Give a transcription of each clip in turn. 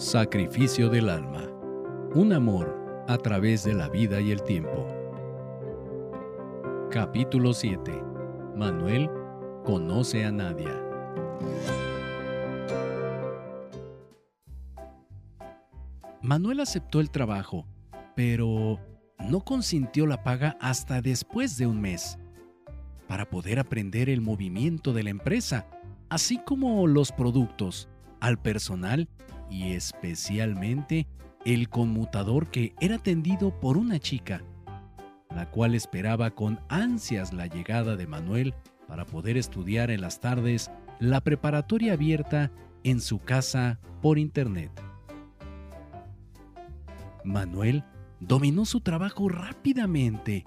Sacrificio del alma. Un amor a través de la vida y el tiempo. Capítulo 7. Manuel conoce a Nadia. Manuel aceptó el trabajo, pero no consintió la paga hasta después de un mes, para poder aprender el movimiento de la empresa, así como los productos, al personal y especialmente el conmutador que era atendido por una chica, la cual esperaba con ansias la llegada de Manuel para poder estudiar en las tardes la preparatoria abierta en su casa por internet. Manuel dominó su trabajo rápidamente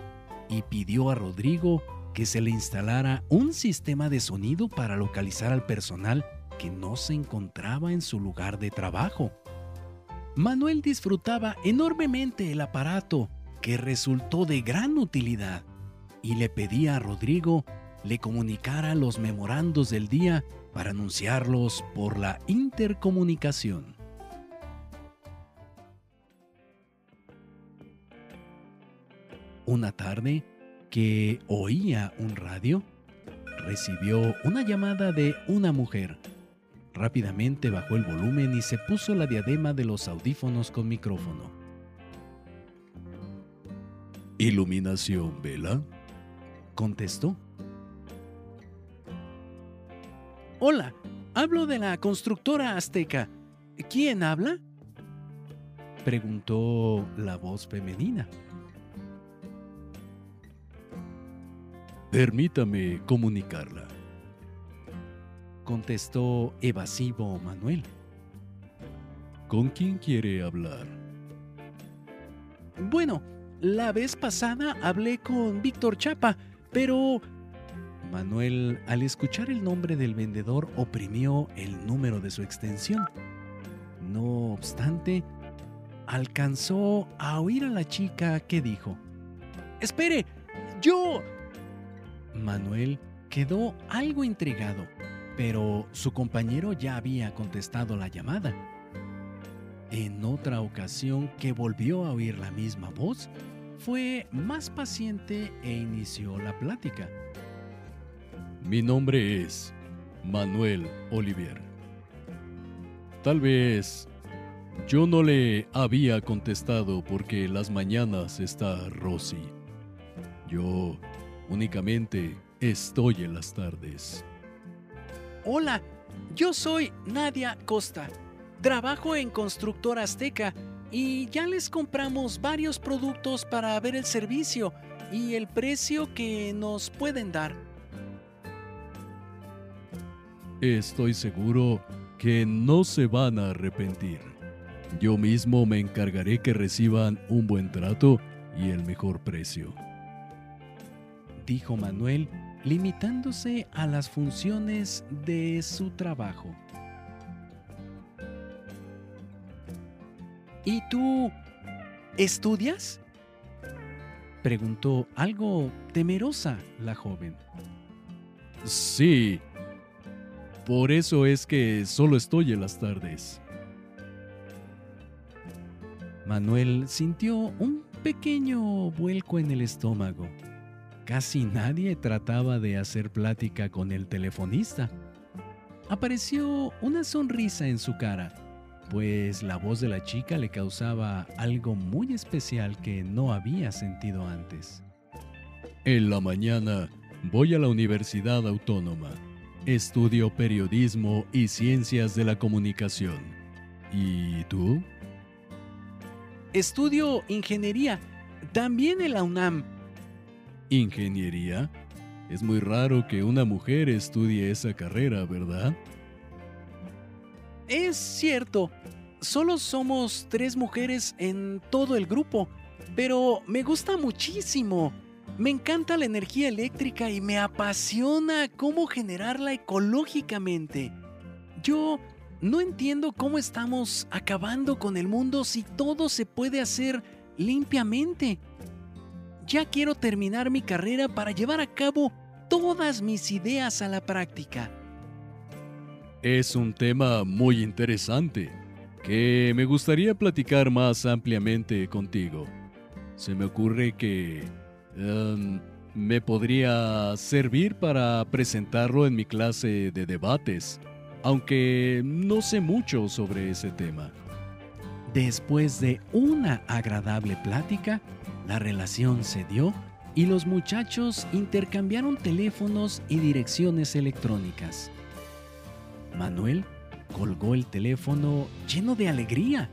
y pidió a Rodrigo que se le instalara un sistema de sonido para localizar al personal que no se encontraba en su lugar de trabajo. Manuel disfrutaba enormemente el aparato, que resultó de gran utilidad, y le pedía a Rodrigo le comunicara los memorandos del día para anunciarlos por la intercomunicación. Una tarde, que oía un radio, recibió una llamada de una mujer. Rápidamente bajó el volumen y se puso la diadema de los audífonos con micrófono. ¿Iluminación, Vela? contestó. Hola, hablo de la constructora azteca. ¿Quién habla? preguntó la voz femenina. Permítame comunicarla, contestó evasivo Manuel. ¿Con quién quiere hablar? Bueno, la vez pasada hablé con Víctor Chapa, pero... Manuel, al escuchar el nombre del vendedor, oprimió el número de su extensión. No obstante, alcanzó a oír a la chica que dijo, Espere, yo... Manuel quedó algo intrigado, pero su compañero ya había contestado la llamada. En otra ocasión que volvió a oír la misma voz, fue más paciente e inició la plática. Mi nombre es Manuel Olivier. Tal vez yo no le había contestado porque las mañanas está Rosy. Yo Únicamente estoy en las tardes. Hola, yo soy Nadia Costa. Trabajo en Constructora Azteca y ya les compramos varios productos para ver el servicio y el precio que nos pueden dar. Estoy seguro que no se van a arrepentir. Yo mismo me encargaré que reciban un buen trato y el mejor precio dijo Manuel, limitándose a las funciones de su trabajo. ¿Y tú estudias? Preguntó algo temerosa la joven. Sí. Por eso es que solo estoy en las tardes. Manuel sintió un pequeño vuelco en el estómago. Casi nadie trataba de hacer plática con el telefonista. Apareció una sonrisa en su cara, pues la voz de la chica le causaba algo muy especial que no había sentido antes. En la mañana voy a la Universidad Autónoma. Estudio periodismo y ciencias de la comunicación. ¿Y tú? Estudio ingeniería, también en la UNAM ¿Ingeniería? Es muy raro que una mujer estudie esa carrera, ¿verdad? Es cierto, solo somos tres mujeres en todo el grupo, pero me gusta muchísimo. Me encanta la energía eléctrica y me apasiona cómo generarla ecológicamente. Yo no entiendo cómo estamos acabando con el mundo si todo se puede hacer limpiamente ya quiero terminar mi carrera para llevar a cabo todas mis ideas a la práctica. Es un tema muy interesante. que me gustaría platicar más ampliamente contigo. Se me ocurre que em, me podría servir para presentarlo en mi clase de debates, aunque no sé mucho sobre ese tema. Después de una agradable plática, la relación se dio y los muchachos intercambiaron teléfonos y direcciones electrónicas. Manuel colgó el teléfono lleno de alegría.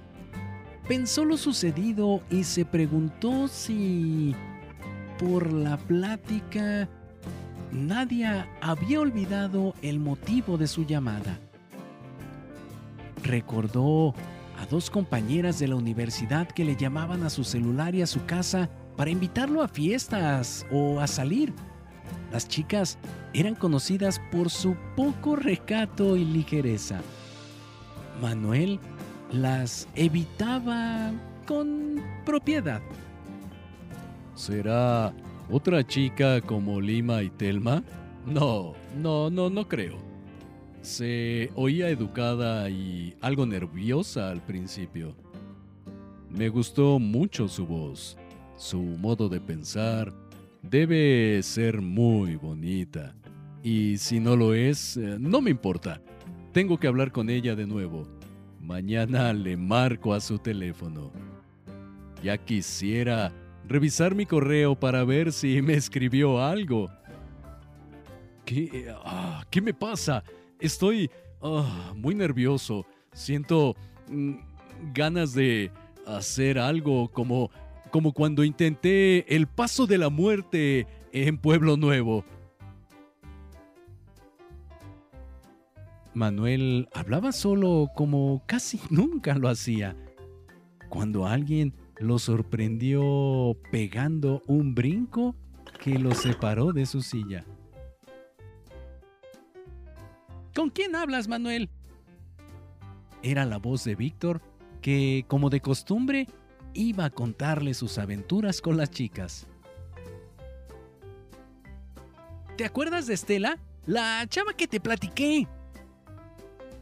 Pensó lo sucedido y se preguntó si por la plática Nadia había olvidado el motivo de su llamada. Recordó dos compañeras de la universidad que le llamaban a su celular y a su casa para invitarlo a fiestas o a salir. Las chicas eran conocidas por su poco recato y ligereza. Manuel las evitaba con propiedad. ¿Será otra chica como Lima y Telma? No, no, no, no creo. Se oía educada y algo nerviosa al principio. Me gustó mucho su voz, su modo de pensar. Debe ser muy bonita. Y si no lo es, eh, no me importa. Tengo que hablar con ella de nuevo. Mañana le marco a su teléfono. Ya quisiera revisar mi correo para ver si me escribió algo. ¿Qué, ah, ¿qué me pasa? Estoy ah, muy nervioso. Siento mm, ganas de hacer algo como, como cuando intenté el paso de la muerte en Pueblo Nuevo. Manuel hablaba solo como casi nunca lo hacía. Cuando alguien lo sorprendió pegando un brinco que lo separó de su silla. ¿Con quién hablas, Manuel? Era la voz de Víctor, que, como de costumbre, iba a contarle sus aventuras con las chicas. ¿Te acuerdas de Estela? La chava que te platiqué.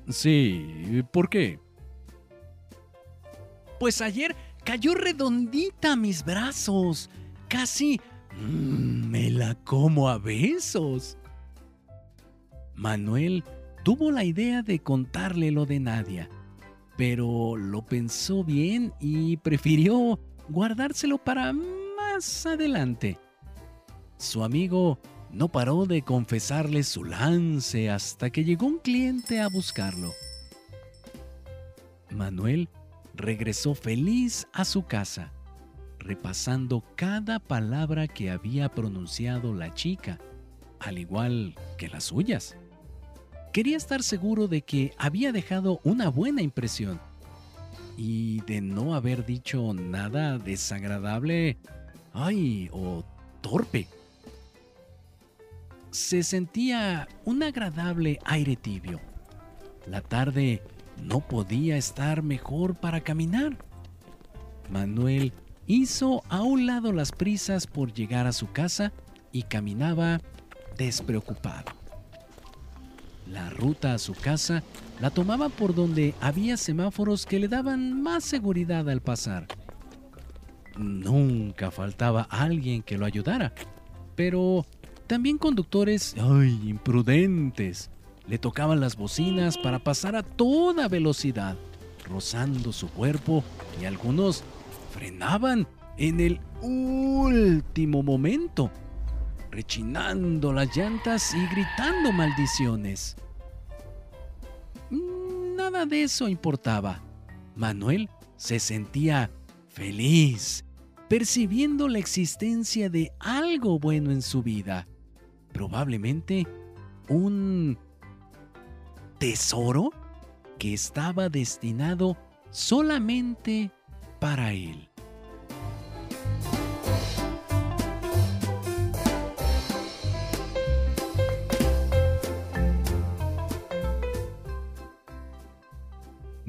Sí, ¿por qué? Pues ayer cayó redondita a mis brazos. Casi mm, me la como a besos. Manuel tuvo la idea de contarle lo de Nadia, pero lo pensó bien y prefirió guardárselo para más adelante. Su amigo no paró de confesarle su lance hasta que llegó un cliente a buscarlo. Manuel regresó feliz a su casa, repasando cada palabra que había pronunciado la chica, al igual que las suyas. Quería estar seguro de que había dejado una buena impresión y de no haber dicho nada desagradable, ay, o torpe se sentía un agradable aire tibio. La tarde no podía estar mejor para caminar. Manuel hizo a un lado las prisas por llegar a su casa y caminaba despreocupado. La ruta a su casa la tomaba por donde había semáforos que le daban más seguridad al pasar. Nunca faltaba alguien que lo ayudara, pero también conductores, ay, imprudentes, le tocaban las bocinas para pasar a toda velocidad, rozando su cuerpo y algunos frenaban en el último momento, rechinando las llantas y gritando maldiciones. Nada de eso importaba. Manuel se sentía feliz, percibiendo la existencia de algo bueno en su vida probablemente un tesoro que estaba destinado solamente para él.